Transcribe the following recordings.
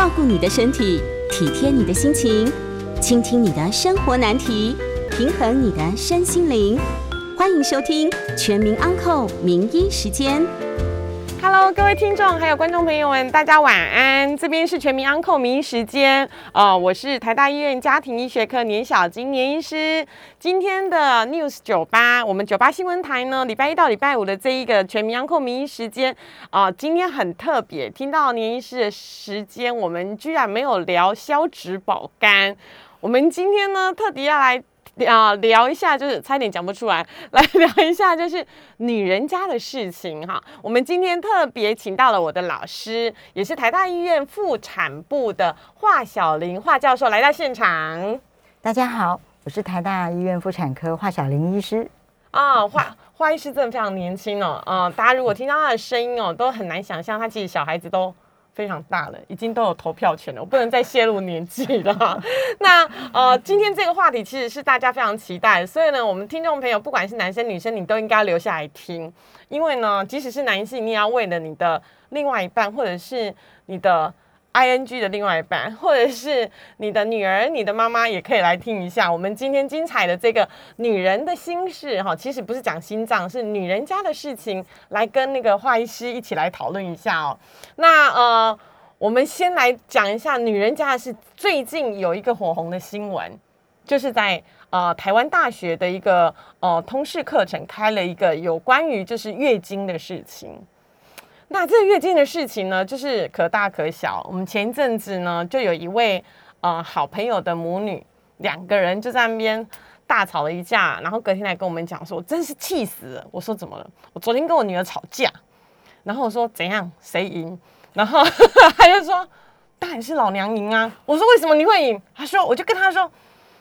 照顾你的身体，体贴你的心情，倾听你的生活难题，平衡你的身心灵。欢迎收听《全民安扣名医时间》。Hello，各位听众还有观众朋友们，大家晚安。这边是全民安扣名医时间，呃，我是台大医院家庭医学科年小金年医师。今天的 News 九八，我们九八新闻台呢，礼拜一到礼拜五的这一个全民安扣名医时间，啊，今天很特别，听到年医师的时间，我们居然没有聊消脂保肝。我们今天呢，特地要来。啊，聊一下就是差点讲不出来，来 聊一下就是女人家的事情哈。我们今天特别请到了我的老师，也是台大医院妇产部的华小玲华教授来到现场。大家好，我是台大医院妇产科华小玲医师。啊，华华医师真的非常年轻哦。啊，大家如果听到他的声音哦，都很难想象他其实小孩子都。非常大了，已经都有投票权了，我不能再泄露年纪了。那呃，今天这个话题其实是大家非常期待，所以呢，我们听众朋友不管是男生女生，你都应该留下来听，因为呢，即使是男性，你也要为了你的另外一半或者是你的。I N G 的另外一半，或者是你的女儿、你的妈妈，也可以来听一下我们今天精彩的这个女人的心事哈。其实不是讲心脏，是女人家的事情，来跟那个华医师一起来讨论一下哦。那呃，我们先来讲一下女人家的事。最近有一个火红的新闻，就是在呃台湾大学的一个呃通识课程开了一个有关于就是月经的事情。那这个月经的事情呢，就是可大可小。我们前一阵子呢，就有一位呃好朋友的母女，两个人就在那边大吵了一架，然后隔天来跟我们讲说，我真是气死了。我说怎么了？我昨天跟我女儿吵架，然后我说怎样，谁赢？然后 他就说，当然是老娘赢啊。我说为什么你会赢？他说，我就跟他说，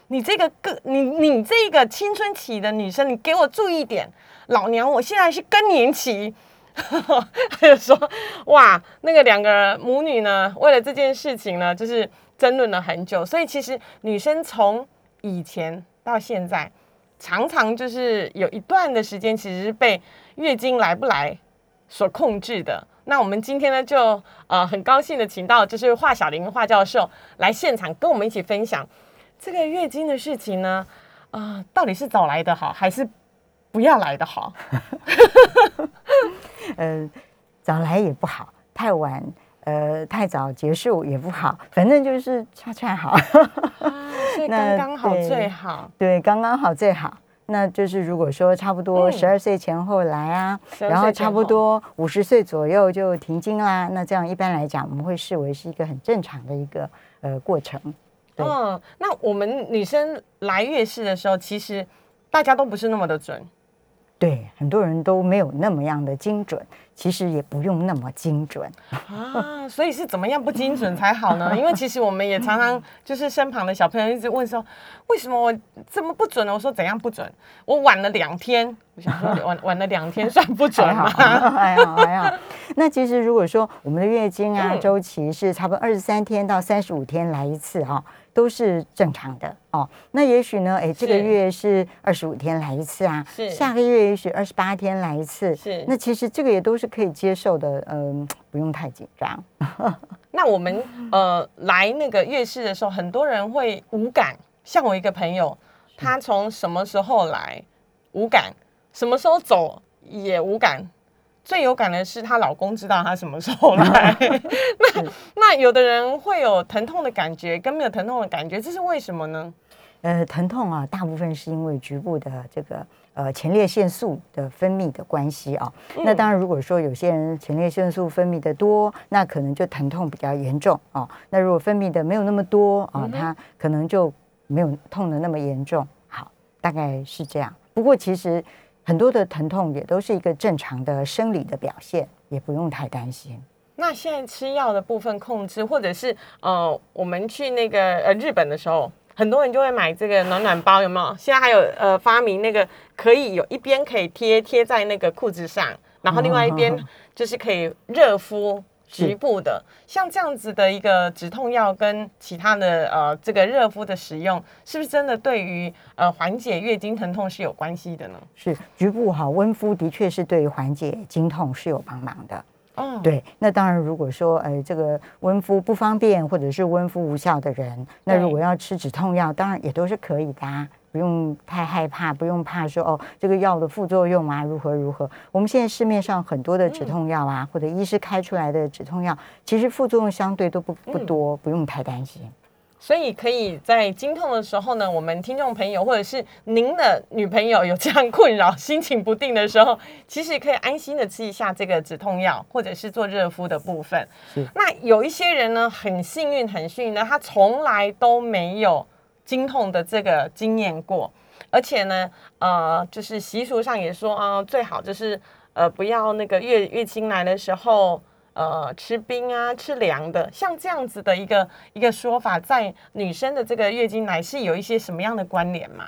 你这个个你你这个青春期的女生，你给我注意点，老娘我现在是更年期。他就说：“哇，那个两个母女呢，为了这件事情呢，就是争论了很久。所以其实女生从以前到现在，常常就是有一段的时间，其实是被月经来不来所控制的。那我们今天呢，就呃很高兴的请到就是华小玲华教授来现场跟我们一起分享这个月经的事情呢，啊，到底是早来的好，还是不要来的好？” 呃，早来也不好，太晚呃太早结束也不好，反正就是恰恰好。那刚刚好最好，对，刚刚好最好。那就是如果说差不多十二岁前后来啊，然后差不多五十岁左右就停经啦，那这样一般来讲，我们会视为是一个很正常的一个呃过程。嗯，那我们女生来月事的时候，其实大家都不是那么的准。对，很多人都没有那么样的精准，其实也不用那么精准啊。所以是怎么样不精准才好呢？因为其实我们也常常就是身旁的小朋友一直问说，为什么我这么不准呢？我说怎样不准？我晚了两天，我想说晚晚了两天算不准吗？还好还好。那其实如果说我们的月经啊周期是差不多二十三天到三十五天来一次哈。都是正常的哦。那也许呢？哎，这个月是二十五天来一次啊。是。下个月也许二十八天来一次。是。那其实这个也都是可以接受的，嗯，不用太紧张。那我们呃来那个月事的时候，很多人会无感。像我一个朋友，他从什么时候来无感，什么时候走也无感。最有感的是她老公知道她什么时候来。那那有的人会有疼痛的感觉，跟没有疼痛的感觉，这是为什么呢？呃，疼痛啊，大部分是因为局部的这个呃前列腺素的分泌的关系啊。那当然，如果说有些人前列腺素分泌的多，那可能就疼痛比较严重啊。那如果分泌的没有那么多啊，它可能就没有痛的那么严重。好，大概是这样。不过其实。很多的疼痛也都是一个正常的生理的表现，也不用太担心。那现在吃药的部分控制，或者是呃，我们去那个呃日本的时候，很多人就会买这个暖暖包，有没有？现在还有呃发明那个可以有一边可以贴贴在那个裤子上，然后另外一边就是可以热敷。局部的，像这样子的一个止痛药跟其他的呃这个热敷的使用，是不是真的对于呃缓解月经疼痛是有关系的呢？是局部哈温敷的确是对于缓解经痛是有帮忙的。哦，对，那当然，如果说呃这个温敷不方便或者是温敷无效的人，那如果要吃止痛药，当然也都是可以的啊，不用太害怕，不用怕说哦这个药的副作用啊如何如何。我们现在市面上很多的止痛药啊，或者医师开出来的止痛药，其实副作用相对都不不多，不用太担心。所以可以在经痛的时候呢，我们听众朋友或者是您的女朋友有这样困扰、心情不定的时候，其实可以安心的吃一下这个止痛药，或者是做热敷的部分。那有一些人呢，很幸运、很幸运的，他从来都没有经痛的这个经验过，而且呢，呃，就是习俗上也说啊，最好就是呃不要那个月月经来的时候。呃，吃冰啊，吃凉的，像这样子的一个一个说法，在女生的这个月经来是有一些什么样的关联吗？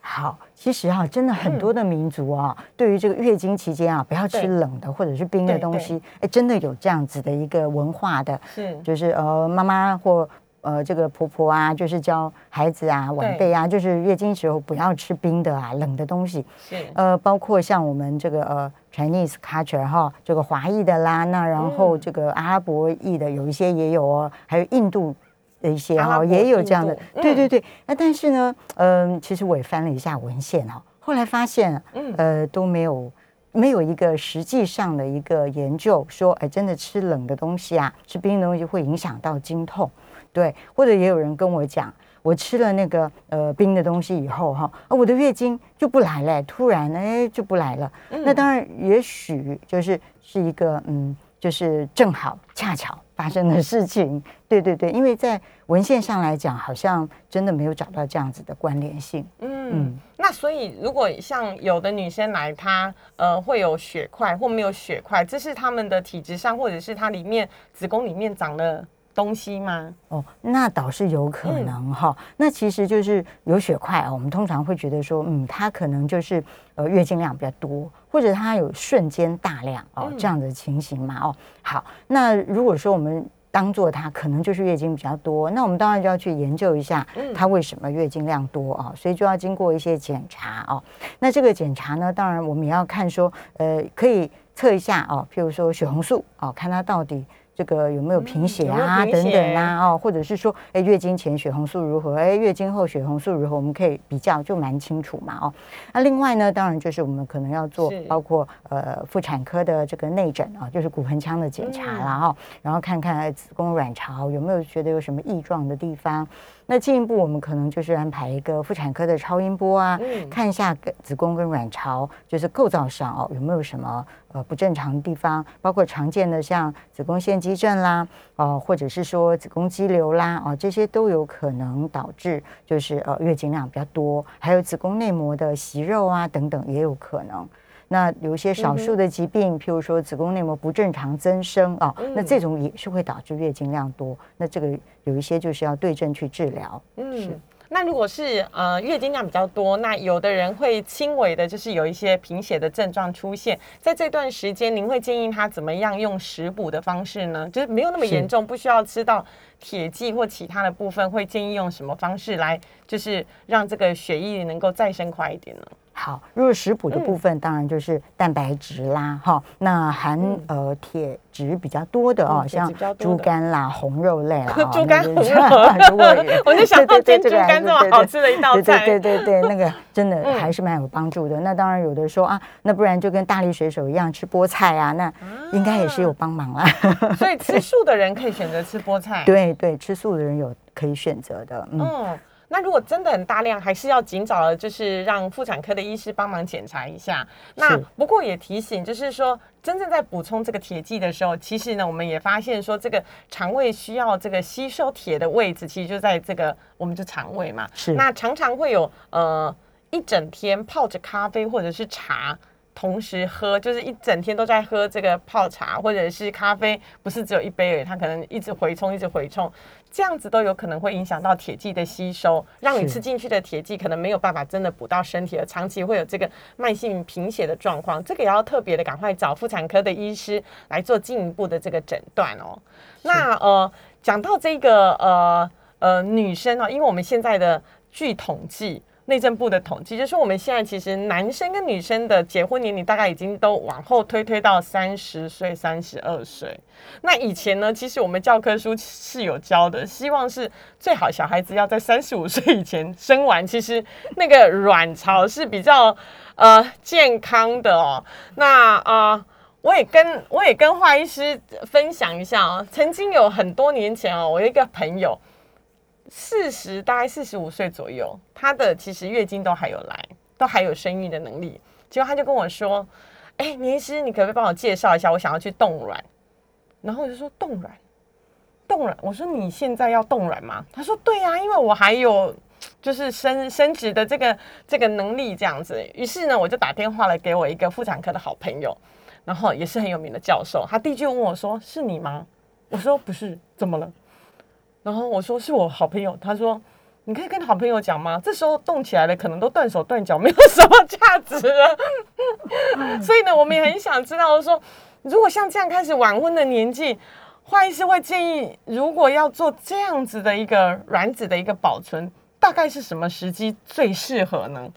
好，其实哈，真的很多的民族啊，对于这个月经期间啊，不要吃冷的或者是冰的东西，哎，真的有这样子的一个文化的，是，就是呃，妈妈或。呃，这个婆婆啊，就是教孩子啊、晚辈啊，就是月经时候不要吃冰的啊、冷的东西。是。呃，包括像我们这个呃 Chinese culture 哈，这个华裔的啦，那然后这个阿拉伯裔的有一些也有哦，还有印度的一些哈，也有这样的。对对对。那但是呢，嗯，其实我也翻了一下文献哈，后来发现，呃，都没有没有一个实际上的一个研究说，哎，真的吃冷的东西啊，吃冰的东西会影响到经痛。对，或者也有人跟我讲，我吃了那个呃冰的东西以后哈，啊我的月经就不来了，突然哎就不来了。那当然也许就是是一个嗯，就是正好恰巧发生的事情。对对对，因为在文献上来讲，好像真的没有找到这样子的关联性。嗯，那所以如果像有的女生来，她呃会有血块或没有血块，这是她们的体质上，或者是她里面子宫里面长了。东西吗？哦，那倒是有可能哈。那其实就是有血块啊。我们通常会觉得说，嗯，它可能就是呃月经量比较多，或者它有瞬间大量哦这样的情形嘛。哦，好，那如果说我们当做它可能就是月经比较多，那我们当然就要去研究一下它为什么月经量多啊。所以就要经过一些检查哦。那这个检查呢，当然我们也要看说，呃，可以测一下哦，譬如说血红素哦，看它到底。这个有没有贫血啊？等等啊，哦，或者是说，哎，月经前血红素如何？哎，月经后血红素如何？我们可以比较，就蛮清楚嘛，哦。那另外呢，当然就是我们可能要做，包括呃妇产科的这个内诊啊，就是骨盆腔的检查啦，哈，然后看看子宫卵巢有没有觉得有什么异状的地方。那进一步，我们可能就是安排一个妇产科的超音波啊，看一下子宫跟卵巢就是构造上哦有没有什么呃不正常的地方，包括常见的像子宫腺肌症啦，哦或者是说子宫肌瘤啦，哦这些都有可能导致就是呃月经量比较多，还有子宫内膜的息肉啊等等也有可能。那有一些少数的疾病，譬如说子宫内膜不正常增生啊，那这种也是会导致月经量多。那这个有一些就是要对症去治疗。嗯，那如果是呃月经量比较多，那有的人会轻微的，就是有一些贫血的症状出现，在这段时间，您会建议他怎么样用食补的方式呢？就是没有那么严重，不需要吃到铁剂或其他的部分，会建议用什么方式来，就是让这个血液能够再生快一点呢？好，如果食补的部分，当然就是蛋白质啦，哈，那含呃铁质比较多的哦，像猪肝啦、红肉类啦，猪肝红肉，如果 我就想到煎猪肝这么好吃的一道菜，对对对对，那个真的还是蛮有帮助的。那当然有的说啊，那不然就跟大力水手一样吃菠菜啊，那应该也是有帮忙啦。所以吃素的人可以选择吃菠菜，对对，吃素的人有可以选择的，嗯。那如果真的很大量，还是要尽早的，就是让妇产科的医师帮忙检查一下。那不过也提醒，就是说，真正在补充这个铁剂的时候，其实呢，我们也发现说，这个肠胃需要这个吸收铁的位置，其实就在这个我们的肠胃嘛。是。那常常会有呃一整天泡着咖啡或者是茶。同时喝，就是一整天都在喝这个泡茶或者是咖啡，不是只有一杯而已，它可能一直回冲，一直回冲，这样子都有可能会影响到铁剂的吸收，让你吃进去的铁剂可能没有办法真的补到身体，而长期会有这个慢性贫血的状况，这个也要特别的赶快找妇产科的医师来做进一步的这个诊断哦。那呃，讲到这个呃呃女生哦，因为我们现在的据统计。内政部的统计，就是我们现在其实男生跟女生的结婚年龄大概已经都往后推推到三十岁、三十二岁。那以前呢，其实我们教科书是有教的，希望是最好小孩子要在三十五岁以前生完，其实那个卵巢是比较呃健康的哦。那啊。我也跟我也跟华医师分享一下啊，曾经有很多年前哦，我一个朋友，四十大概四十五岁左右，他的其实月经都还有来，都还有生育的能力，结果他就跟我说：“哎，倪医师，你可不可以帮我介绍一下？我想要去冻卵。”然后我就说：“冻卵，冻卵。”我说：“你现在要冻卵吗？”他说：“对呀，因为我还有就是生生殖的这个这个能力这样子。”于是呢，我就打电话来给我一个妇产科的好朋友。然后也是很有名的教授，他第一句问我说：“是你吗？”我说：“不是，怎么了？”然后我说：“是我好朋友。”他说：“你可以跟好朋友讲吗？这时候动起来了，可能都断手断脚，没有什么价值了。所以呢，我们也很想知道说，如果像这样开始晚婚的年纪，华医师会建议，如果要做这样子的一个卵子的一个保存，大概是什么时机最适合呢？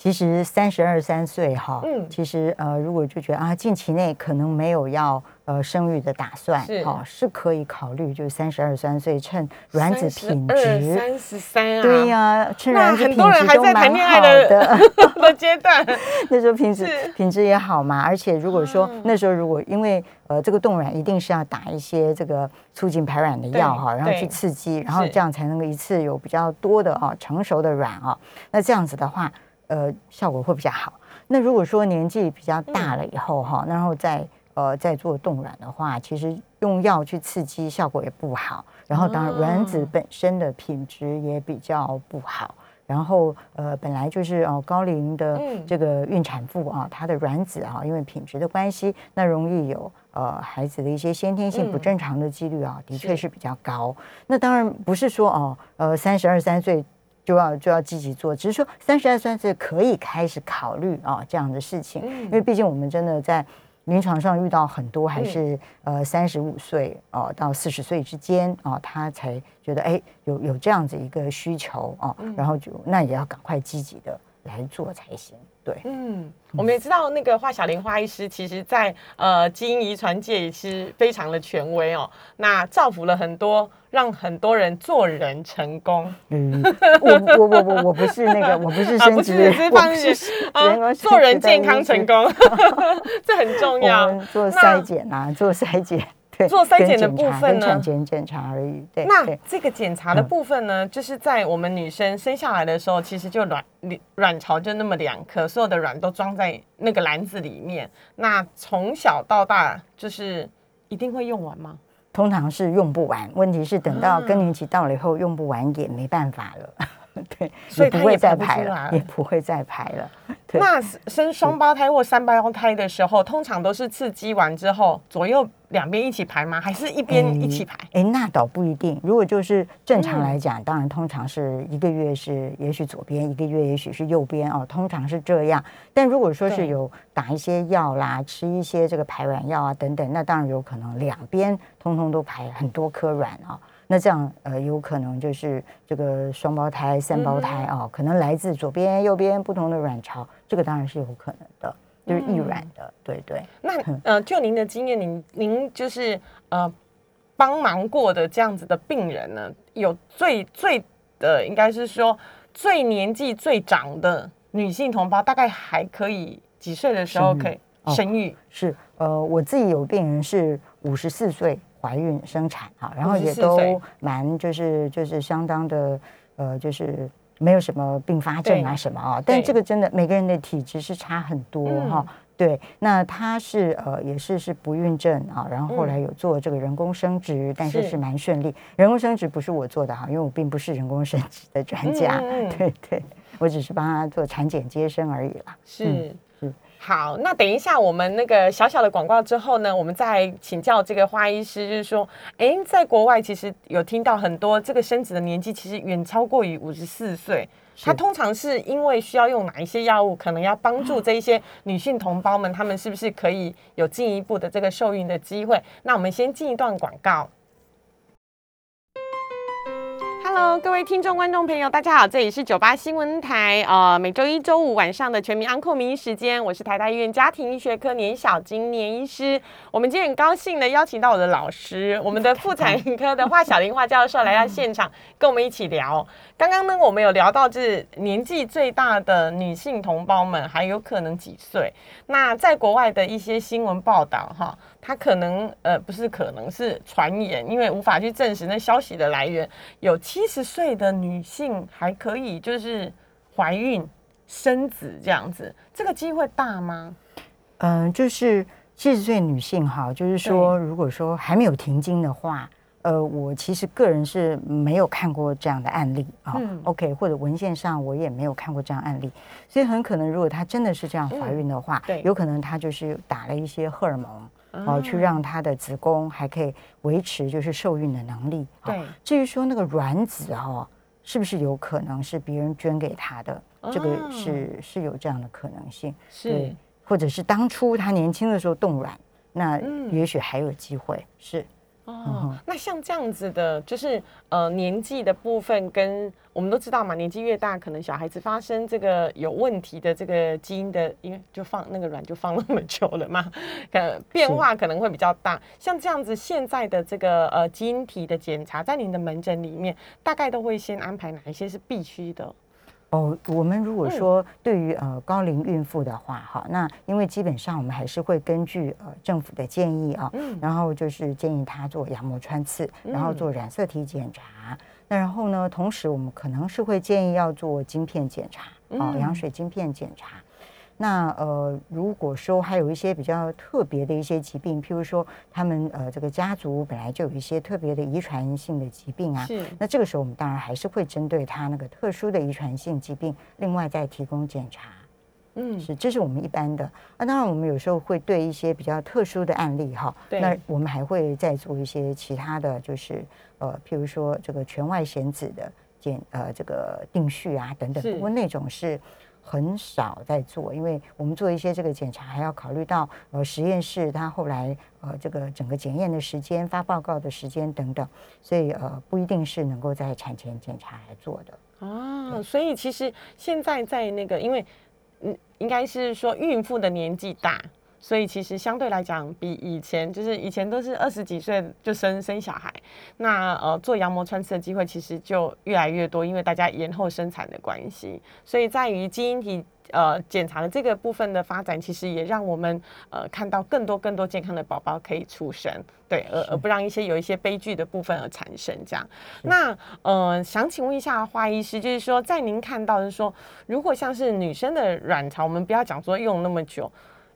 其实三十二三岁哈，嗯，其实呃，如果就觉得啊，近期内可能没有要呃生育的打算，是。哈，是可以考虑，就是三十二三岁，趁卵子品质。三十三啊，对呀，趁卵子品质都蛮好的。的阶段，那时候品质品质也好嘛，而且如果说那时候如果因为呃这个冻卵一定是要打一些这个促进排卵的药哈，然后去刺激，然后这样才能够一次有比较多的啊成熟的卵啊，那这样子的话。呃，效果会比较好。那如果说年纪比较大了以后哈，然后再呃再做冻卵的话，其实用药去刺激效果也不好。然后当然卵子本身的品质也比较不好。然后呃本来就是哦高龄的这个孕产妇啊，她的卵子啊，因为品质的关系，那容易有呃孩子的一些先天性不正常的几率啊，的确是比较高。那当然不是说哦呃三十二三岁。就要就要积极做，只是说三十二三岁可以开始考虑啊这样的事情，因为毕竟我们真的在临床上遇到很多还是呃三十五岁哦到四十岁之间啊，他才觉得哎有有这样子一个需求啊，然后就那也要赶快积极的来做才行。对，嗯，我们也知道那个华小玲花医师，其实在呃基因遗传界也是非常的权威哦。那造福了很多，让很多人做人成功。嗯，我我我我我不是那个，我不是生殖，我不是啊，做人健康成功，这很重要。做筛检啊，做筛检。做筛检的部分呢？产检检查而已。对，那这个检查的部分呢，就是在我们女生生下来的时候，其实就卵卵巢就那么两颗，所有的卵都装在那个篮子里面。那从小到大，就是一定会用完吗？通常是用不完。问题是等到更年期到了以后，用不完也没办法了。对，所以不会再排了，也不会再排了。那生双胞胎或三胞胎的时候，通常都是刺激完之后，左右两边一起排吗？还是一边一起排？哎，那倒不一定。如果就是正常来讲，当然通常是一个月是也许左边，一个月也许是右边哦，通常是这样。但如果说是有打一些药啦，吃一些这个排卵药啊等等，那当然有可能两边通通都排很多颗卵啊。那这样呃，有可能就是这个双胞胎、三胞胎啊，可能来自左边、右边不同的卵巢，这个当然是有可能的，就是易卵的，对对。那呃，就您的经验，您您就是呃帮忙过的这样子的病人呢，有最最的应该是说最年纪最长的女性同胞，大概还可以几岁的时候可以生育？是呃，我自己有病人是五十四岁。怀孕生产啊，然后也都蛮就是就是相当的呃，就是没有什么并发症啊什么啊，但这个真的每个人的体质是差很多哈。对，那他是呃也是是不孕症啊，然后后来有做这个人工生殖，但是是蛮顺利。人工生殖不是我做的哈，因为我并不是人工生殖的专家，对对，我只是帮他做产检接生而已啦。是。好，那等一下我们那个小小的广告之后呢，我们再请教这个花医师，就是说，哎，在国外其实有听到很多这个生子的年纪其实远超过于五十四岁，它通常是因为需要用哪一些药物，可能要帮助这一些女性同胞们，她们是不是可以有进一步的这个受孕的机会？那我们先进一段广告。Hello，各位听众、观众朋友，大家好，这里是九八新闻台，呃，每周一、周五晚上的全民安扣名医时间，我是台大医院家庭医学科年小金年医师。我们今天很高兴的邀请到我的老师，我们的妇产科的华小玲华教授来到现场，跟我们一起聊。刚刚呢，我们有聊到，就是年纪最大的女性同胞们还有可能几岁？那在国外的一些新闻报道，哈。他可能呃不是可能是传言，因为无法去证实那消息的来源。有七十岁的女性还可以就是怀孕生子这样子，这个机会大吗？嗯，就是七十岁女性哈，就是说如果说还没有停经的话，呃，我其实个人是没有看过这样的案例啊。OK，或者文献上我也没有看过这样案例，所以很可能如果她真的是这样怀孕的话，对，有可能她就是打了一些荷尔蒙。哦，去让她的子宫还可以维持就是受孕的能力。对，至于说那个卵子哦，是不是有可能是别人捐给她的？这个是是有这样的可能性。是，或者是当初她年轻的时候冻卵，那也许还有机会。是。哦，那像这样子的，就是呃年纪的部分，跟我们都知道嘛，年纪越大，可能小孩子发生这个有问题的这个基因的，因为就放那个卵就放那么久了嘛，呃变化可能会比较大。像这样子，现在的这个呃基因体的检查，在您的门诊里面，大概都会先安排哪一些是必须的？哦，我们如果说对于呃高龄孕妇的话，哈，那因为基本上我们还是会根据呃政府的建议啊，然后就是建议她做羊膜穿刺，然后做染色体检查，那然后呢，同时我们可能是会建议要做晶片检查，哦，羊水晶片检查。那呃，如果说还有一些比较特别的一些疾病，譬如说他们呃这个家族本来就有一些特别的遗传性的疾病啊，是。那这个时候我们当然还是会针对他那个特殊的遗传性疾病，另外再提供检查。嗯，是，这是我们一般的。那当然我们有时候会对一些比较特殊的案例哈，那我们还会再做一些其他的就是呃譬如说这个全外显子的检呃这个定序啊等等，不过那种是。很少在做，因为我们做一些这个检查，还要考虑到呃实验室它后来呃这个整个检验的时间、发报告的时间等等，所以呃不一定是能够在产前检查来做的。啊，所以其实现在在那个，因为嗯应该是说孕妇的年纪大。所以其实相对来讲，比以前就是以前都是二十几岁就生生小孩，那呃做羊膜穿刺的机会其实就越来越多，因为大家延后生产的关系。所以在于基因体呃检查的这个部分的发展，其实也让我们呃看到更多更多健康的宝宝可以出生，对，而而不让一些有一些悲剧的部分而产生这样。那呃想请问一下花医师，就是说在您看到是说，如果像是女生的卵巢，我们不要讲说用那么久。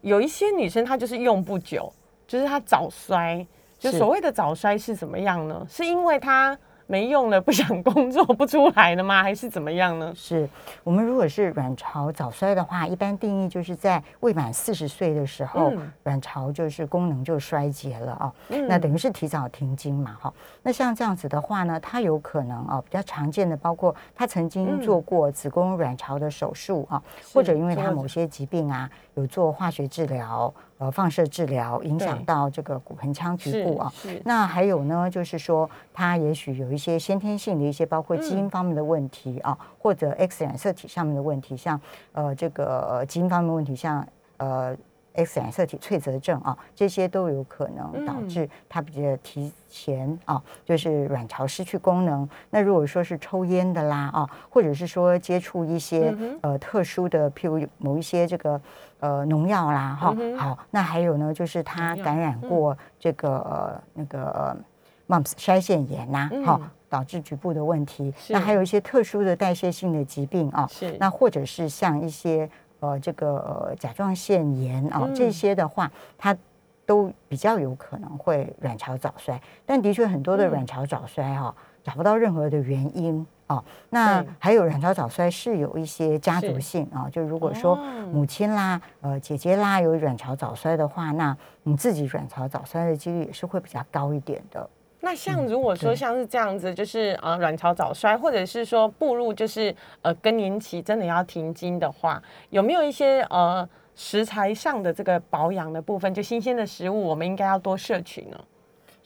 有一些女生她就是用不久，就是她早衰，就所谓的早衰是怎么样呢？是因为她。没用了，不想工作不出来了吗？还是怎么样呢？是我们如果是卵巢早衰的话，一般定义就是在未满四十岁的时候，卵巢就是功能就衰竭了啊。那等于是提早停经嘛，哈。那像这样子的话呢，它有可能啊，比较常见的包括他曾经做过子宫卵巢的手术啊，或者因为他某些疾病啊，有做化学治疗。呃，放射治疗影响到这个骨盆腔局部啊。那还有呢，就是说，它也许有一些先天性的一些，包括基因方面的问题啊，或者 X 染色体上面的问题，像呃这个基因方面问题，像呃 X 染色体脆折症啊，这些都有可能导致它比较提前啊，就是卵巢失去功能。那如果说是抽烟的啦啊，或者是说接触一些呃特殊的，譬如某一些这个。呃，农药啦，哈，好，那还有呢，就是他感染过这个呃那个 mumps 腮腺炎呐，哈，导致局部的问题。那还有一些特殊的代谢性的疾病啊，是。那或者是像一些呃这个呃甲状腺炎啊这些的话，它都比较有可能会卵巢早衰。但的确很多的卵巢早衰哈，找不到任何的原因。哦，那还有卵巢早衰是有一些家族性啊，就如果说母亲啦、呃姐姐啦有卵巢早衰的话，那你自己卵巢早衰的几率也是会比较高一点的。那像如果说像是这样子，就是呃卵巢早衰，或者是说步入就是呃更年期真的要停经的话，有没有一些呃食材上的这个保养的部分，就新鲜的食物，我们应该要多摄取呢？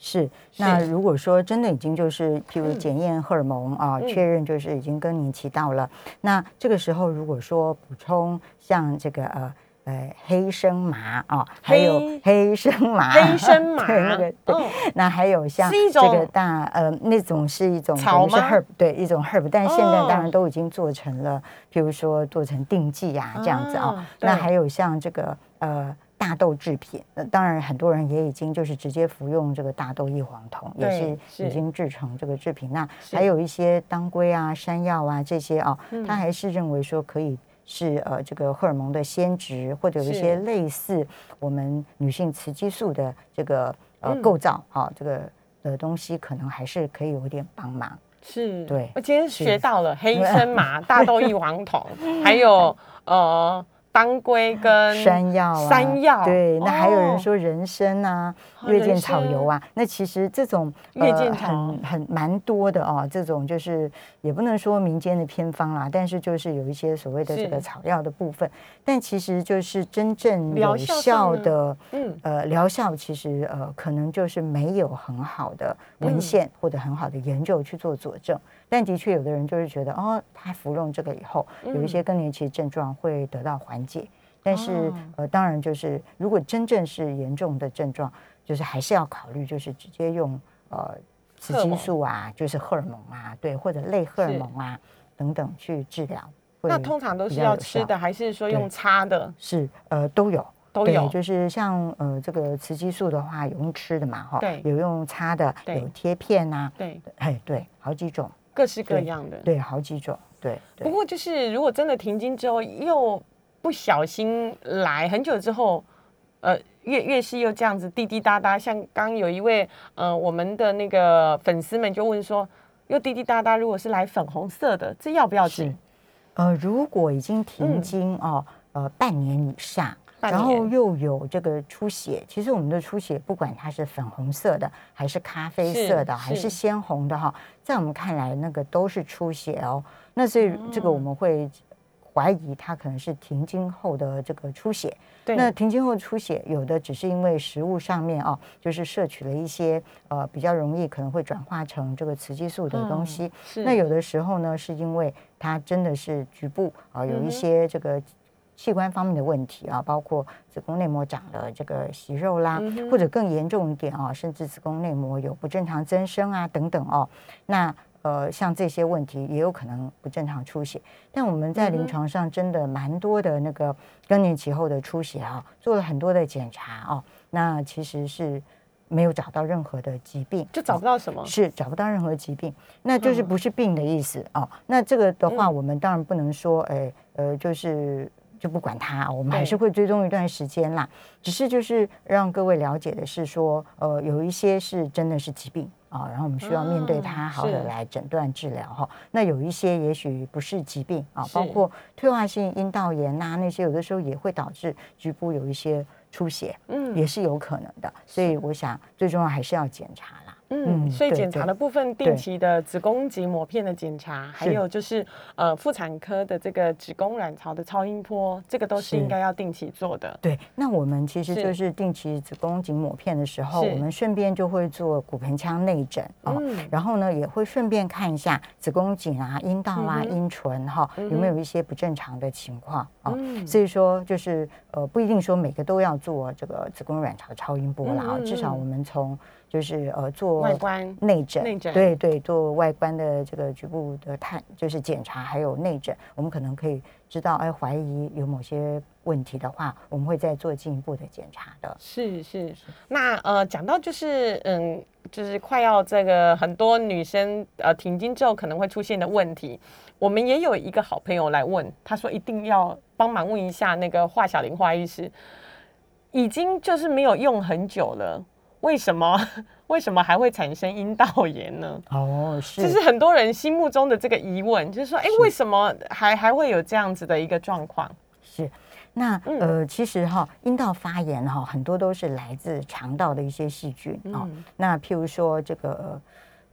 是，那如果说真的已经就是，譬如检验荷尔蒙啊，嗯。确认就是已经更年期到了，那这个时候如果说补充像这个呃呃黑生麻啊，还有黑黑生麻，黑生麻，对那个对，嗯那还有像这个大呃那种是一种草等于是吗？herb 对一种 herb，但现在当然哦都已经做成了，比如说做成定剂啊这样子啊啊，对。那还有像这个呃。大豆制品，那当然很多人也已经就是直接服用这个大豆异黄酮，也是是。已经制成这个制品。那还有一些当归啊、山药啊这些啊，嗯。他还是认为说可以是呃这个荷尔蒙的先值，或者有一些类似我们女性雌激素的这个呃嗯构造啊，这个的东西可能还是可以有一点帮忙。是，对我今天学到了黑 森麻、大豆异黄酮，还有呃当归跟山药啊，山药。对，那还有人哦。说人参啊、哦月见草油啊，那其实这种月见草。很很蛮多的哦，这种就是也不能说民间的偏方啦，但是就是有一些所谓的这个草药的部分，但其实就是真正有疗效的。嗯呃，疗效其实呃，可能就是没有很好的文嗯献或者很好的研究去做佐证，但的确有的人就是觉得哦，他服用这个以后，有一些更年期症状会得到缓解，但是、呃，当然就是如果真正是严重的症状，就是还是要考虑就是直接用呃雌激素啊，就是荷尔蒙啊，对，或者类荷尔蒙啊等等去治疗。会那通常都是要吃的，还是说用擦的是呃都有。都有？就是像呃这个雌激素的话，有用吃的嘛，哈，对有用擦的，对有贴片呐、对，哎，对，好几种，各式各对样的。对，好几种，对对，不过就是如果真的停经之后，又不小心来很久之后，呃，越越是又这样子滴滴答答，像刚有一位呃我们的那个粉丝们就问说，又滴滴答答，如果是来粉红色的，这要不要紧是？呃，如果已经停嗯经哦，呃，半年以上。然后又有这个出血，其实我们的出血不管它是粉红色的，还是咖啡色的，还是是鲜红的哈，在我们看来那个都是出血哦。那所以这个我们会怀疑它可能是停经后的这个出血。对，那停经后出血，有的只是因为食物上面啊，就是摄取了一些呃比较容易可能会转化成这个雌激素的东西。嗯是那有的时候呢，是因为它真的是局部啊、有一些这个器官方面的问题啊，包括子宫内膜长了这个息肉啦，嗯或者更严重一点啊，甚至子宫内膜有不正常增生啊等等哦。那呃，像这些问题也有可能不正常出血，但我们在临床上真的蛮多的那个更年期后的出血啊，做了很多的检查哦，那其实是没有找到任何的疾病，就找不到什么。是找不到任何疾病，那就是嗯不是病的意思哦。那这个的话，嗯我们当然不能说，哎，呃，就是就不管它，我们还是会追踪一段时间啦。只是就是让各位了解的是说，呃，有一些是真的是疾病啊，然后我们需要面对它，啊好好的来诊断治疗哈。那有一些也许不是疾病啊，包括退化性阴道炎呐、那些有的时候也会导致局部有一些出血，嗯也是有可能的。所以我想最重要还是要检查啦。嗯，所以检查的部分，定期的子宫颈抹片的检查，还有就是呃妇产科的这个子宫卵巢的超音波，这个都是是。应该要定期做的。对，那我们其实就是定期子宫颈抹片的时候，我们顺便就会做骨盆腔内诊哦，嗯。然后呢也会顺便看一下子宫颈啊、阴道啊、嗯阴唇哈、有没有一些不正常的情况哦。嗯。所以说就是呃不一定说每个都要做这个子宫卵巢超音波啦，至少嗯我们从就是呃做外观内诊，内诊。对对，做外观的这个局部的探，就是检查，还有内诊，我们可能可以知道，哎，怀疑有某些问题的话，我们会再做进一步的检查的。是是，那呃，讲到就是嗯，就是快要这个很多女生呃停经之后可能会出现的问题，我们也有一个好朋友来问，他说一定要帮忙问一下那个华小玲华医师，已经就是没有用很久了，为什么 为什么还会产生阴道炎呢？哦，是，就是很多人心目中的这个疑问，就是说，哎，为什么还还会有这样子的一个状况？是。那嗯呃，其实哈，阴道发炎哈，很多都是来自肠道的一些细菌哦。嗯那譬如说这个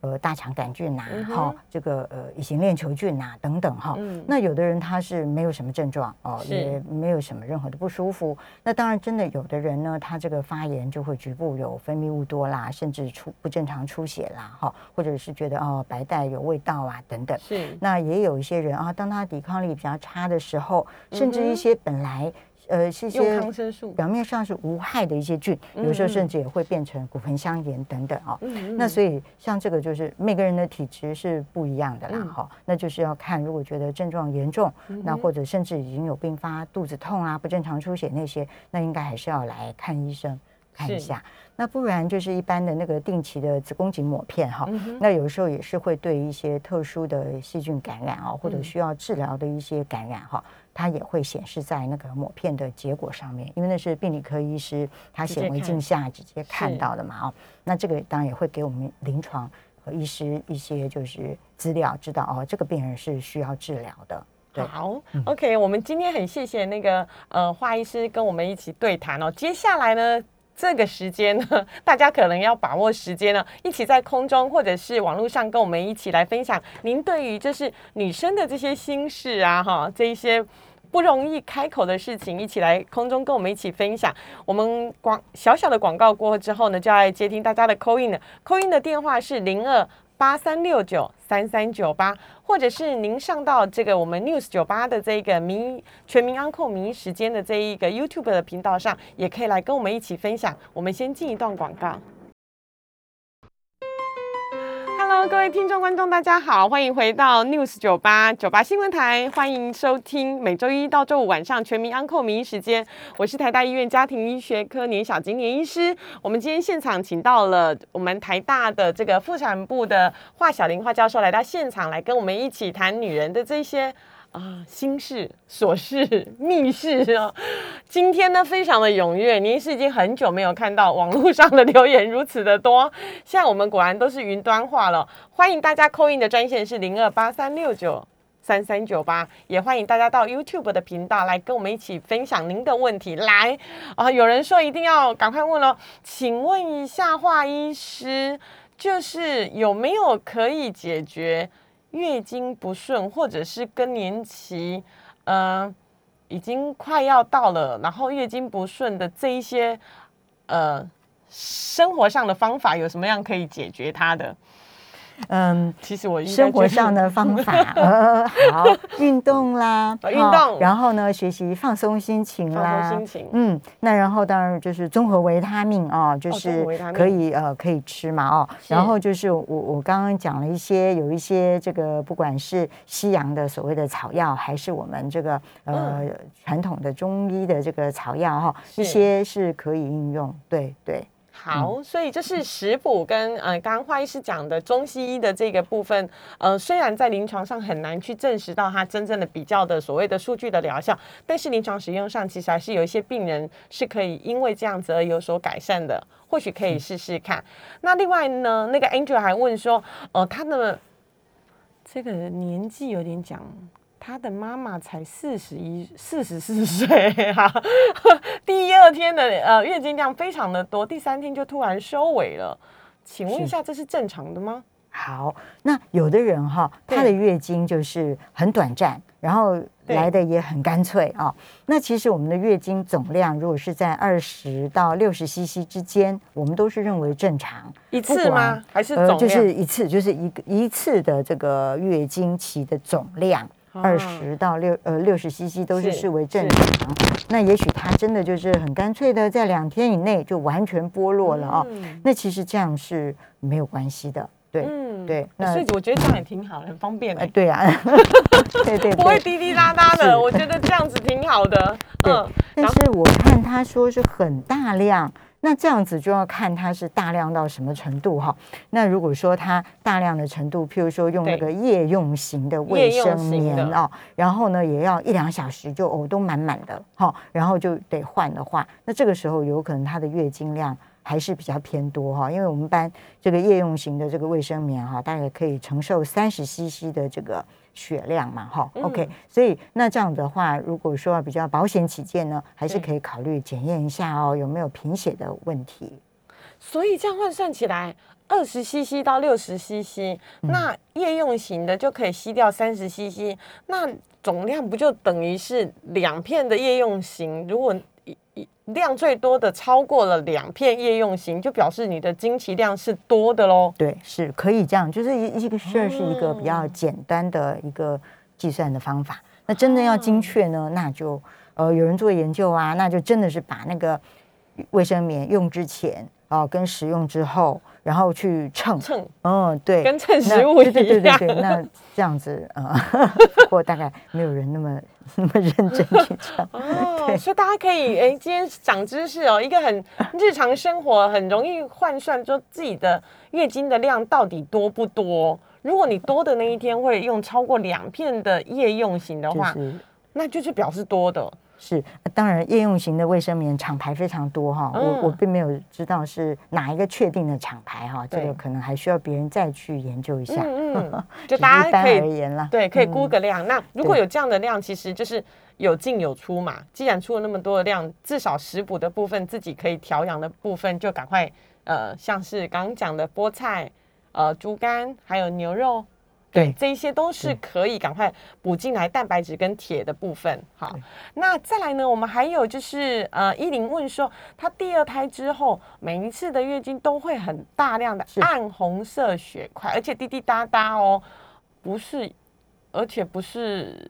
呃呃大肠杆菌呐、哈、这个呃乙型链球菌呐、等等哈。嗯那有的人他是没有什么症状哦，也没有什么任何的不舒服。那当然，真的有的人呢，他这个发炎就会局部有分泌物多啦，甚至出不正常出血啦，哈，或者是觉得哦白带有味道啊等等。是那也有一些人啊，当他抵抗力比较差的时候，甚至一些本来呃是一些抗生素，表面上是无害的一些菌，有时候甚至也会变成骨盆腔炎等等啊。嗯那所以像这个就是每个人的体质是不一样的啦，嗯。哈、那就是要看如果觉得症状严重，那或者甚至已经有并发肚子痛啊、不正常出血那些，那应该还是要来看医生看一下。那不然就是一般的那个定期的子宫颈抹片哈，嗯那有时候也是会对一些特殊的细菌感染啊，或者嗯。需要治疗的一些感染哈，它也会显示在那个抹片的结果上面，因为那是病理科医师他显微镜下直接看到的嘛哦，那这个当然也会给我们临床和医师一些就是资料，知道哦这个病人是需要治疗的。对好，OK，我们今天很谢谢那个呃华医师跟我们一起对谈哦。接下来呢，这个时间呢，大家可能要把握时间呢，一起在空中或者是网络上跟我们一起来分享您对于就是女生的这些心事啊，哈，这一些。不容易开口的事情，一起来空中跟我们一起分享。我们广小小的广告过后之后呢，就要来接听大家的 call in 了。call in 的电话是零二八三六九三三九八，或者是您上到这个我们 News 九八的这个民全民安控民医时间的这一个 YouTube 的频道上，也可以来跟我们一起分享。我们先进一段广告。Hello，各位听众观众，大家好，欢迎回到 News 酒吧酒吧新闻台，欢迎收听每周一到周五晚上全民安扣名医时间。我是台大医院家庭医学科年小金年医师。我们今天现场请到了我们台大的这个妇产部的华小玲华教授来到现场，来跟我们一起谈女人的这些。啊，心事、琐事、密事哦。今天呢，非常的踊跃，您是已经很久没有看到网络上的留言如此的多。现在我们果然都是云端化了，欢迎大家扣印的专线是零二八三六九三三九八，也欢迎大家到 YouTube 的频道来跟我们一起分享您的问题。来啊，有人说一定要赶快问哦，请问一下华医师，就是有没有可以解决？月经不顺，或者是更年期，呃，已经快要到了，然后月经不顺的这一些，呃，生活上的方法有什么样可以解决它的？嗯，其实我生活上的方法，呃，好，运动啦，哦运哦动然后呢，学习放松心情放啦，松心情。嗯，那然后当然就是综合维他命哦，就是可以呃可以吃嘛哦，然后就是我我刚刚讲了一些，有一些这个不管是西洋的所谓的草药，还是我们这个呃传统的中医的这个草药哈，是。一些是可以应用，对对。好，所以这是食补跟呃，刚刚华医师讲的中西医的这个部分，呃，虽然在临床上很难去证实到它真正的比较的所谓的数据的疗效，但是临床使用上其实还是有一些病人是可以因为这样子而有所改善的，或许可以试试看。那另外呢，那个 Angel 还问说，呃，他的这个年纪有点讲。他的妈妈才四十一、四十四岁哈，第二天的呃月经量非常的多，第三天就突然收尾了。请问一下，这是正常的吗？好，那有的人哈，对她的月经就是很短暂，然后对来的也很干脆啊、那其实我们的月经总量如果是在二十到六十 CC 之间，我们都是认为正常。一次吗？还是呃，总量？就是一次，就是一个一次的这个月经期的总量。啊二十到六呃六十 CC 都是是视为正常，那也许它真的就是很干脆的，在两天以内就完全剥落了哦。嗯那其实这样是没有关系的，对、嗯对。那所以我觉得这样也挺好的，很方便的、呃，对啊，对对对。不会滴滴答答的。我觉得这样子挺好的。嗯，但是我看他说是很大量，那这样子就要看它是大量到什么程度哈。那如果说它大量的程度，譬如说用那个夜用型的卫生棉哦，然后呢也要一两小时就哦都满满的哈，然后就得换的话，那这个时候有可能它的月经量。还是比较偏多哈，因为我们班这个夜用型的这个卫生棉哈，大概可以承受三十 CC 的这个血量嘛哈。嗯 OK，所以那这样的话，如果说比较保险起见呢，还是可以考虑检验一下哦，有没有贫血的问题。所以这样换算起来，二十 CC 到六十 CC，那夜用型的就可以吸掉三十 CC，那总量不就等于是两片的夜用型？如果量最多的超过了两片夜用型，就表示你的经期量是多的喽。对，是可以这样，就是一一个事儿是一个比较简单的一个计算的方法。那真的要精确呢，那就呃有人做研究啊，那就真的是把那个卫生棉用之前哦、跟使用之后，然后去称称，嗯，对，跟称那食物对对对。对对，那这样子呃，不过大概没有人那么 那么认真去称。哦，所以大家可以哎，今天长知识哦，一个很日常生活很容易换算，说自己的月经的量到底多不多。如果你多的那一天会用超过两片的夜用型的话，就是那就是表示多的。是，呃当然夜用型的卫生棉厂牌非常多哈，嗯我我并没有知道是哪一个确定的厂牌哈，这对个可能还需要别人再去研究一下。嗯嗯，就大家可以而言啦，对可以嗯估个量。那如果有这样的量，其实就是有进有出嘛。既然出了那么多的量，至少食补的部分自己可以调养的部分，就赶快呃，像是刚刚讲的菠菜、呃猪肝还有牛肉。对这一些都是可以赶快补进来蛋白质跟铁的部分。好，那再来呢，我们还有就是呃，依林问说，她第二胎之后，每一次的月经都会很大量的暗红色血块，而且滴滴答答哦，不是，而且不是，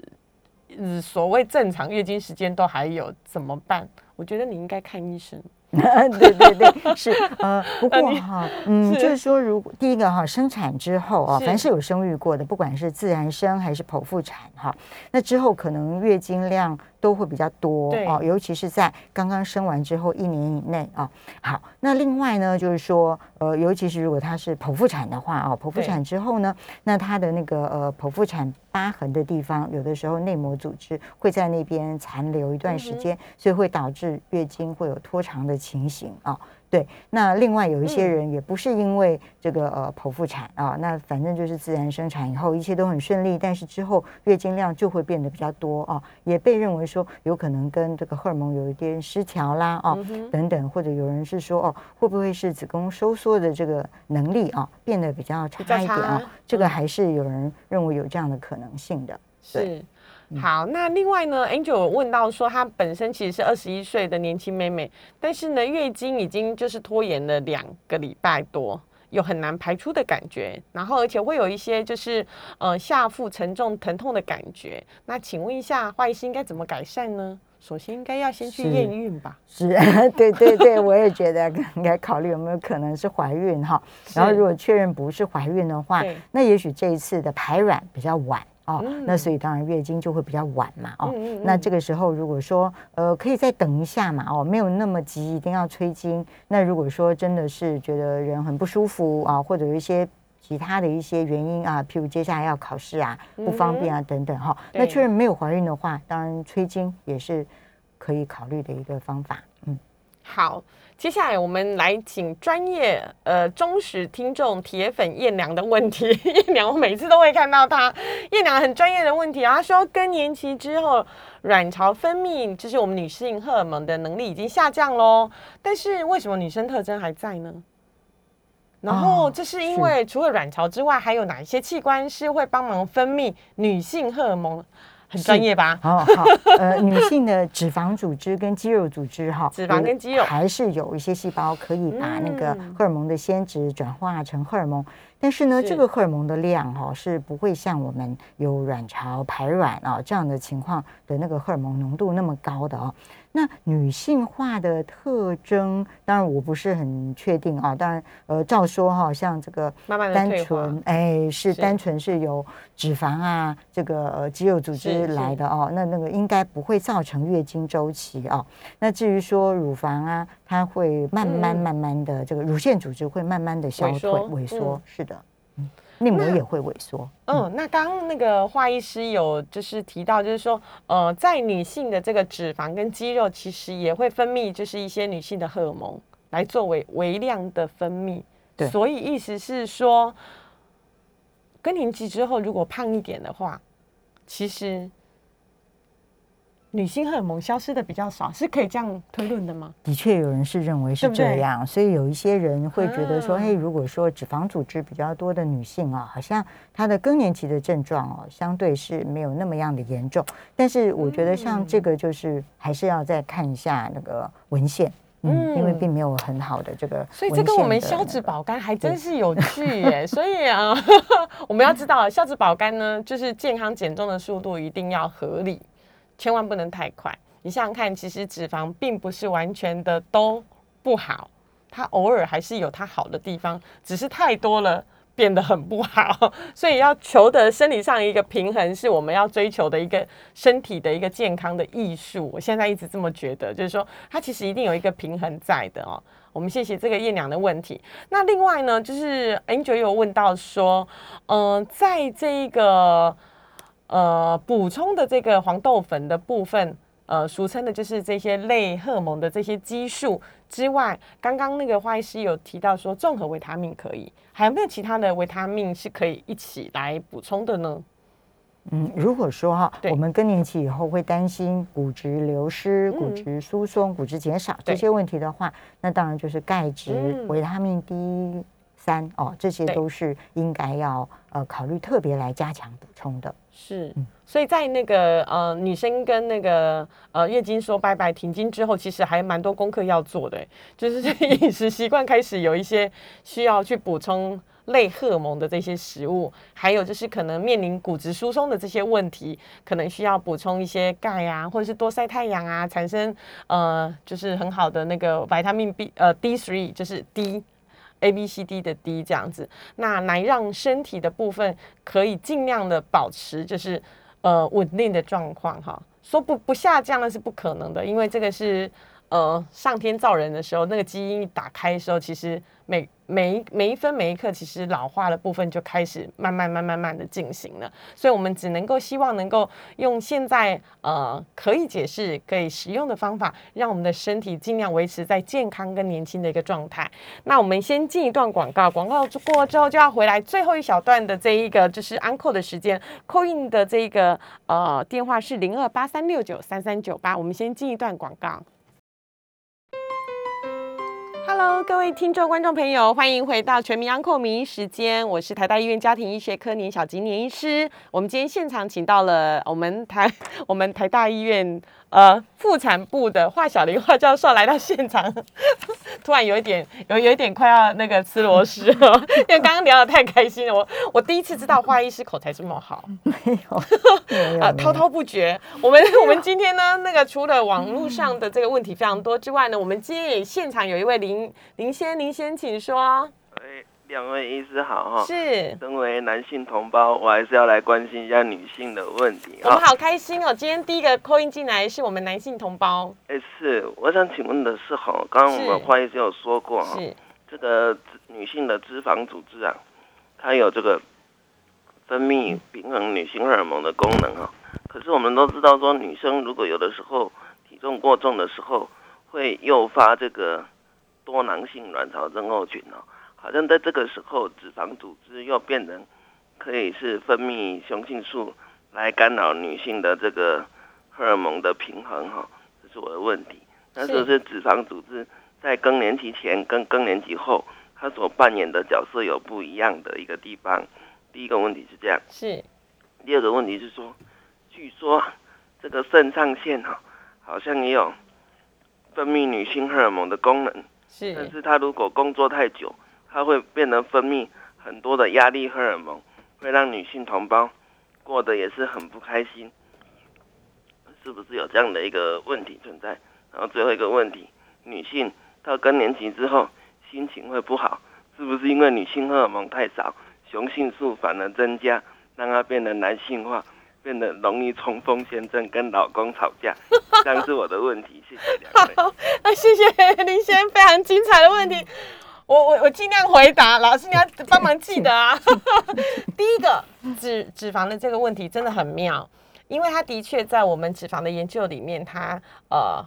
呃，所谓正常月经时间都还有，怎么办？我觉得你应该看医生。对对对，是呃，不过你哈，嗯，是。就是说，如果第一个哈，生产之后啊，凡是有生育过的，不管是自然生还是剖腹产哈，那之后可能月经量都会比较多对。哦，尤其是在刚刚生完之后一年以内啊。好，那另外呢，就是说，呃，尤其是如果她是剖腹产的话啊，剖腹产之后呢，那她的那个呃剖腹产疤痕的地方，有的时候内膜组织会在那边残留一段时间，所以会导致月经会有拖长的情形啊。对，那另外有一些嗯人也不是因为这个呃剖腹产啊，那反正就是自然生产以后一切都很顺利，但是之后月经量就会变得比较多啊，也被认为说有可能跟这个荷尔蒙有一点失调啦啊、嗯等等，或者有人是说哦会不会是子宫收缩的这个能力啊变得比较差一点啊？这个还是有人认为有这样的可能性的。对是。好，那另外呢，Angel 有问到说，她本身其实是二十一岁的年轻妹妹，但是呢，月经已经就是拖延了两个礼拜多，有很难排出的感觉，然后而且会有一些就是呃下腹沉重疼痛的感觉。那请问一下，华医师应该怎么改善呢？首先应该要先去是验孕吧。是，对对对，我也觉得 应该考虑有没有可能是怀孕哈。然后如果确认不是怀孕的话，那也许这一次的排卵比较晚哦，嗯那所以当然月经就会比较晚嘛哦。嗯嗯嗯那这个时候如果说呃可以再等一下嘛哦，没有那么急，一定要催经。那如果说真的是觉得人很不舒服啊，或者有一些。其他的一些原因啊，譬如接下来要考试啊，不方便啊等等哈。那对确认没有怀孕的话，当然催经也是可以考虑的一个方法。嗯。好，接下来我们来请专业呃忠实听众铁粉燕良的问题。燕良，我每次都会看到他，燕良很专业的问题啊。他说，更年期之后，卵巢分泌就是我们女性荷尔蒙的能力已经下降喽，但是为什么女生特征还在呢？然后哦这是因为除了卵巢之外，还有哪一些器官是会帮忙分泌女性荷尔蒙？很专业吧？哦，好，呃，女性的脂肪组织跟肌肉组织哈，脂肪跟肌肉还是有一些细胞可以把那个嗯荷尔蒙的先质转化成荷尔蒙，但是呢，是这个荷尔蒙的量哈是不会像我们有卵巢排卵啊这样的情况的那个荷尔蒙浓度那么高的哦。那女性化的特征，当然我不是很确定啊。当然，呃，照说哈，像这个慢慢地单纯，哎，是是单纯是由脂肪啊，这个呃肌肉组织来的哦。那那个应该不会造成月经周期哦。那至于说乳房啊，它会慢慢嗯慢慢的，这个乳腺组织会慢慢的消退萎缩萎缩嗯，是的，嗯，内膜也会萎缩。嗯，那刚刚那个华医师有就是提到，就是说，呃，在女性的这个脂肪跟肌肉，其实也会分泌，就是一些女性的荷尔蒙来作为微量的分泌。对所以意思是说，更年期之后如果胖一点的话，其实女性荷尔蒙消失的比较少，是可以这样推论的吗？的确有人是认为是这样，所以有一些人会觉得说，啊嘿，如果说脂肪组织比较多的女性啊，好像她的更年期的症状哦，相对是没有那么样的严重。但是我觉得像嗯这个，就是还是要再看一下那个文献，嗯，因为嗯并没有很好的这个，所以这跟我们消脂。保肝还真是有趣耶。所以啊，我们要知道消脂保肝呢，就是健康减重的速度一定要合理，千万不能太快。你想想看，其实脂肪并不是完全的都不好，它偶尔还是有它好的地方，只是太多了。变得很不好，所以要求得生理上一个平衡，是我们要追求的一个身体的一个健康的艺术。我现在一直这么觉得，就是说它其实一定有一个平衡在的哦。我们谢谢这个燕娘的问题。那另外呢，就是 Angel 有问到说，嗯、在这个呃补充的这个黄豆粉的部分，呃，俗称的就是这些类荷尔蒙的这些激素之外，刚刚那个花医师有提到说，综合维他命可以，还有没有其他的维他命是可以一起来补充的呢？嗯，如果说哈，我们更年期以后会担心骨质流失、骨嗯。质疏松、骨质减少这些问题的话，那当然就是钙质、嗯。维他命 D 三哦，这些都是应该要呃考虑特别来加强补充的。是嗯，所以在那个呃女生跟那个呃月经说拜拜停经之后，其实还蛮多功课要做的欸，就是这 饮食习惯开始有一些需要去补充类荷尔蒙的这些食物，还有就是可能面临骨质疏松的这些问题，可能需要补充一些钙啊，或者是多晒太阳啊，产生呃就是很好的那个维他命 B 呃 D three 就是 D。A、B、C、D 的 D 这样子，那来让身体的部分可以尽量的保持就是呃稳定的状况哈。说不不下降那是不可能的，因为这个是呃上天造人的时候，那个基因一打开的时候，其实每每一每一分每一刻，其实老化的部分就开始慢慢慢慢慢的进行了。所以我们只能够希望能够用现在呃可以解释、可以使用的方法，让我们的身体尽量维持在健康跟年轻的一个状态。那我们先进一段广告，广告过之后就要回来最后一小段的这一个就是安扣的时间，扣印的这一个呃电话是零二八三六九三三九八，我们先进一段广告。Hello，各位听众、观众朋友，欢迎回到全民安扣名医时间，我是台大医院家庭医学科年小吉年医师。我们今天现场请到了我们台 我们台大医院呃妇产部的华小玲华教授来到现场，突然有一点有有一点快要那个吃螺丝了，因为刚刚聊得太开心了。我我第一次知道华医师口才这么好。没有，没有啊，滔滔不绝。我们我们今天呢，那个除了网络上的这个问题非常多之外呢，我们今天也现场有一位林林先，林先请说。哎，两位医师好哈。是，身为男性同胞，我还是要来关心一下女性的问题哈。我们好开心哦！今天第一个扣音进来是我们男性同胞，哎，是，我想请问的是哈，刚刚我是们花医师有说过哈，是这个女性的脂肪组织啊，它有这个分泌平衡女性荷尔蒙的功能哈。可是我们都知道说，女生如果有的时候体重过重的时候，会诱发这个多囊性卵巢症候群哦。好像在这个时候，脂肪组织又变成可以是分泌雄性素来干扰女性的这个荷尔蒙的平衡哈，这是我的问题。那是不是脂肪组织在更年期前跟更年期后，它所扮演的角色有不一样的一个地方？第一个问题是这样，是第二个问题是说，据说这个肾上腺哈，好像也有分泌女性荷尔蒙的功能，是但是是它如果工作太久，它会变得分泌很多的压力荷尔蒙，会让女性同胞过得也是很不开心，是不是有这样的一个问题存在？然后最后一个问题，女性到更年期之后心情会不好，是不是因为女性荷尔蒙太少，雄性素反而增加，让她变得男性化？变得容易冲锋陷阵，跟老公吵架，这样是我的问题。谢谢两位。啊，谢谢林先非常精彩的问题。我我我尽量回答，老师你要帮忙记得啊。第一个脂脂肪的这个问题真的很妙，因为它的确在我们脂肪的研究里面，它呃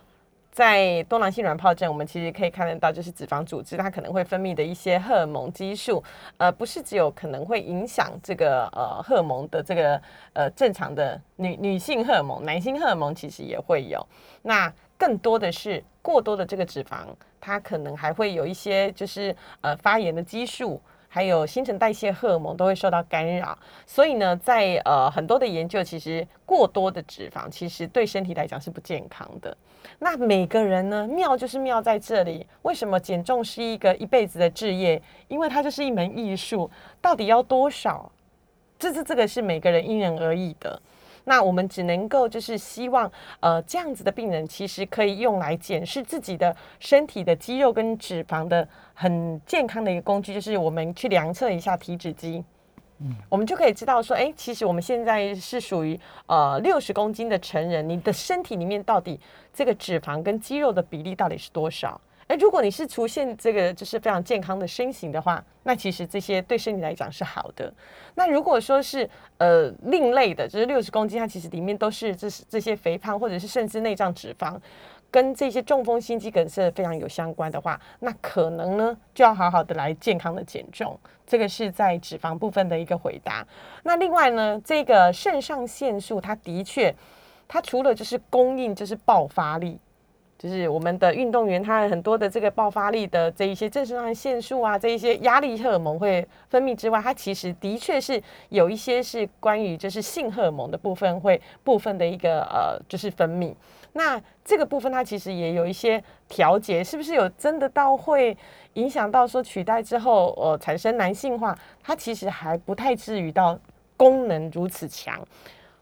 在多囊性卵泡症，我们其实可以看得到，就是脂肪组织它可能会分泌的一些荷尔蒙激素，呃，不是只有可能会影响这个呃荷尔蒙的这个呃正常的女女性荷尔蒙，男性荷尔蒙其实也会有。那更多的是过多的这个脂肪，它可能还会有一些就是呃发炎的激素。还有新陈代谢荷尔蒙都会受到干扰，所以呢，在呃很多的研究，其实过多的脂肪其实对身体来讲是不健康的。那每个人呢，妙就是妙在这里，为什么减重是一个一辈子的志业？因为它就是一门艺术，到底要多少？这是这个是每个人因人而异的。那我们只能够就是希望，呃，这样子的病人其实可以用来检视自己的身体的肌肉跟脂肪的很健康的一个工具，就是我们去量测一下体脂机，嗯，我们就可以知道说，哎，其实我们现在是属于呃六十公斤的成人，你的身体里面到底这个脂肪跟肌肉的比例到底是多少？哎，如果你是出现这个就是非常健康的身形的话，那其实这些对身体来讲是好的。那如果说是呃另类的，就是六十公斤，它其实里面都是这是这些肥胖，或者是甚至内脏脂肪，跟这些中风、心肌梗塞非常有相关的话，那可能呢就要好好的来健康的减重。这个是在脂肪部分的一个回答。那另外呢，这个肾上腺素，它的确，它除了就是供应，就是爆发力。就是我们的运动员，他很多的这个爆发力的这一些正肾上腺素啊，这一些压力荷尔蒙会分泌之外，它其实的确是有一些是关于就是性荷尔蒙的部分会部分的一个呃就是分泌。那这个部分它其实也有一些调节，是不是有真的到会影响到说取代之后呃产生男性化？它其实还不太至于到功能如此强。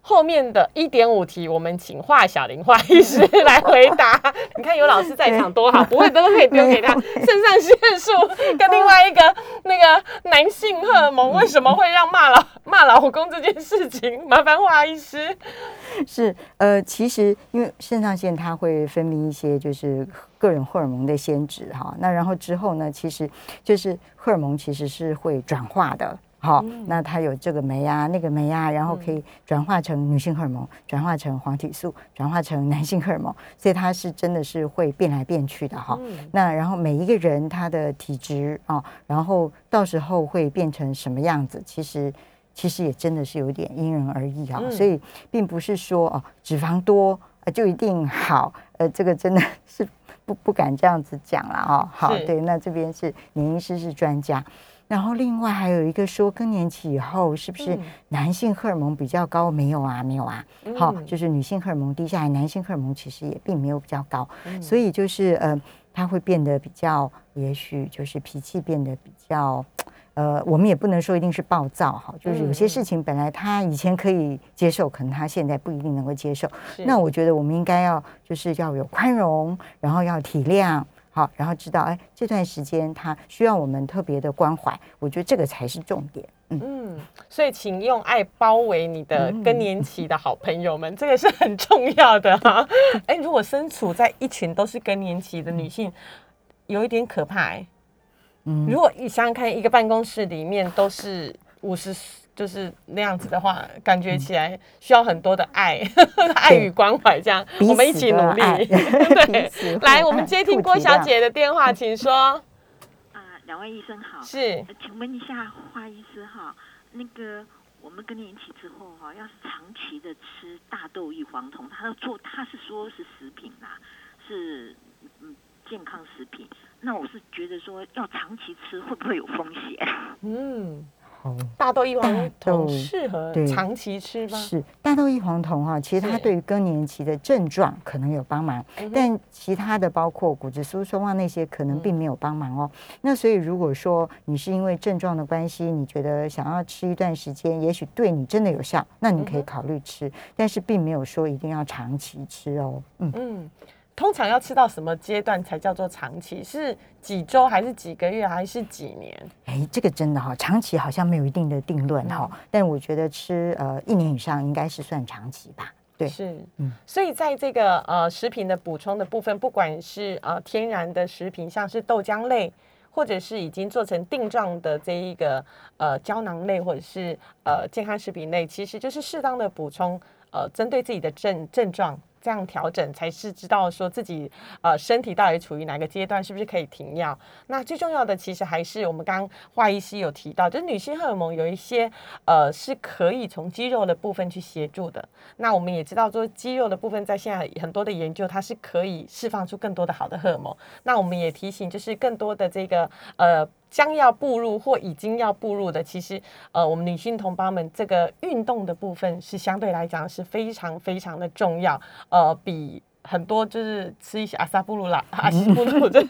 后面的一点五题，我们请华小林华医师来回答。你看有老师在场多好，不会都可以丢给他。肾上腺素跟另外一个 那个男性荷尔蒙为什么会让骂老 骂老公这件事情？麻烦华医师。是呃，其实因为肾上腺它会分泌一些就是个人荷尔蒙的先脂哈，那然后之后呢，其实就是荷尔蒙其实是会转化的。好，那它有这个酶啊，那个酶啊，然后可以转化成女性荷尔蒙，转化成黄体素，转化成男性荷尔蒙，所以它是真的是会变来变去的哈。那然后每一个人他的体质啊，然后到时候会变成什么样子，其实其实也真的是有点因人而异啊。所以并不是说哦脂肪多就一定好，呃，这个真的是不不敢这样子讲了啊。好，对，那这边是免医师是专家。然后另外还有一个说更年期以后是不是男性荷尔蒙比较高？没有啊，没有啊。好，就是女性荷尔蒙低下来，男性荷尔蒙其实也并没有比较高。所以就是呃，他会变得比较，也许就是脾气变得比较，呃，我们也不能说一定是暴躁哈。就是有些事情本来他以前可以接受，可能他现在不一定能够接受。那我觉得我们应该要就是要有宽容，然后要体谅。好，然后知道，哎，这段时间他需要我们特别的关怀，我觉得这个才是重点。嗯，所以请用爱包围你的更年期的好朋友们，这个是很重要的哈。哎，如果身处在一群都是更年期的女性，有一点可怕哎。嗯，如果你想想看，一个办公室里面都是五十。就是那样子的话，感觉起来需要很多的爱、爱与关怀，这样我们一起努力。对，来，我们接听郭小姐的电话，请说。啊，两位医生好。是，请问一下花医师哈，那个我们更年期之后哈，要是长期的吃大豆异黄酮，他做他是说是食品啦，是嗯健康食品，那我是觉得说要长期吃会不会有风险？嗯。大豆异黄酮适合长期吃吗？是大豆异黄酮哈，其实它对于更年期的症状可能有帮忙，但其他的包括骨质疏松啊那些可能并没有帮忙哦。那所以如果说你是因为症状的关系，你觉得想要吃一段时间，也许对你真的有效，那你可以考虑吃，但是并没有说一定要长期吃哦。嗯嗯。通常要吃到什么阶段才叫做长期？是几周还是几个月还是几年？哎，这个真的哈，长期好像没有一定的定论哈。但我觉得吃呃一年以上应该是算长期吧。对，是，嗯。所以在这个呃食品的补充的部分，不管是呃天然的食品，像是豆浆类，或者是已经做成定状的这一个呃胶囊类，或者是呃健康食品类，其实就是适当的补充，呃针对自己的症症状。这样调整，才是知道说自己呃身体到底处于哪个阶段，是不是可以停药。那最重要的其实还是我们刚刚华医师有提到，就是女性荷尔蒙有一些呃是可以从肌肉的部分去协助的。那我们也知道说肌肉的部分在现在很多的研究，它是可以释放出更多的好的荷尔蒙。那我们也提醒，就是更多的这个呃。将要步入或已经要步入的，其实呃，我们女性同胞们这个运动的部分是相对来讲是非常非常的重要，呃，比。很多就是吃一些阿萨布鲁啦、阿西布鲁，就 是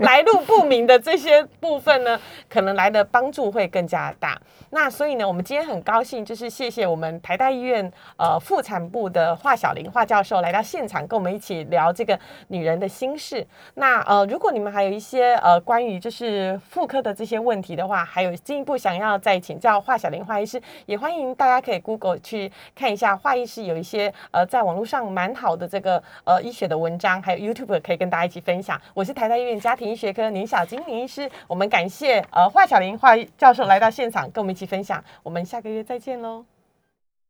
来路不明的这些部分呢，可能来的帮助会更加大。那所以呢，我们今天很高兴，就是谢谢我们台大医院呃妇产部的华小玲华教授来到现场，跟我们一起聊这个女人的心事。那呃，如果你们还有一些呃关于就是妇科的这些问题的话，还有进一步想要再请教华小玲华医师，也欢迎大家可以 Google 去看一下华医师有一些呃在网络上蛮好的这个。呃，医学的文章还有 YouTube 可以跟大家一起分享。我是台大医院家庭医学科林小金林医师，我们感谢呃华小玲华教授来到现场跟我们一起分享。我们下个月再见喽。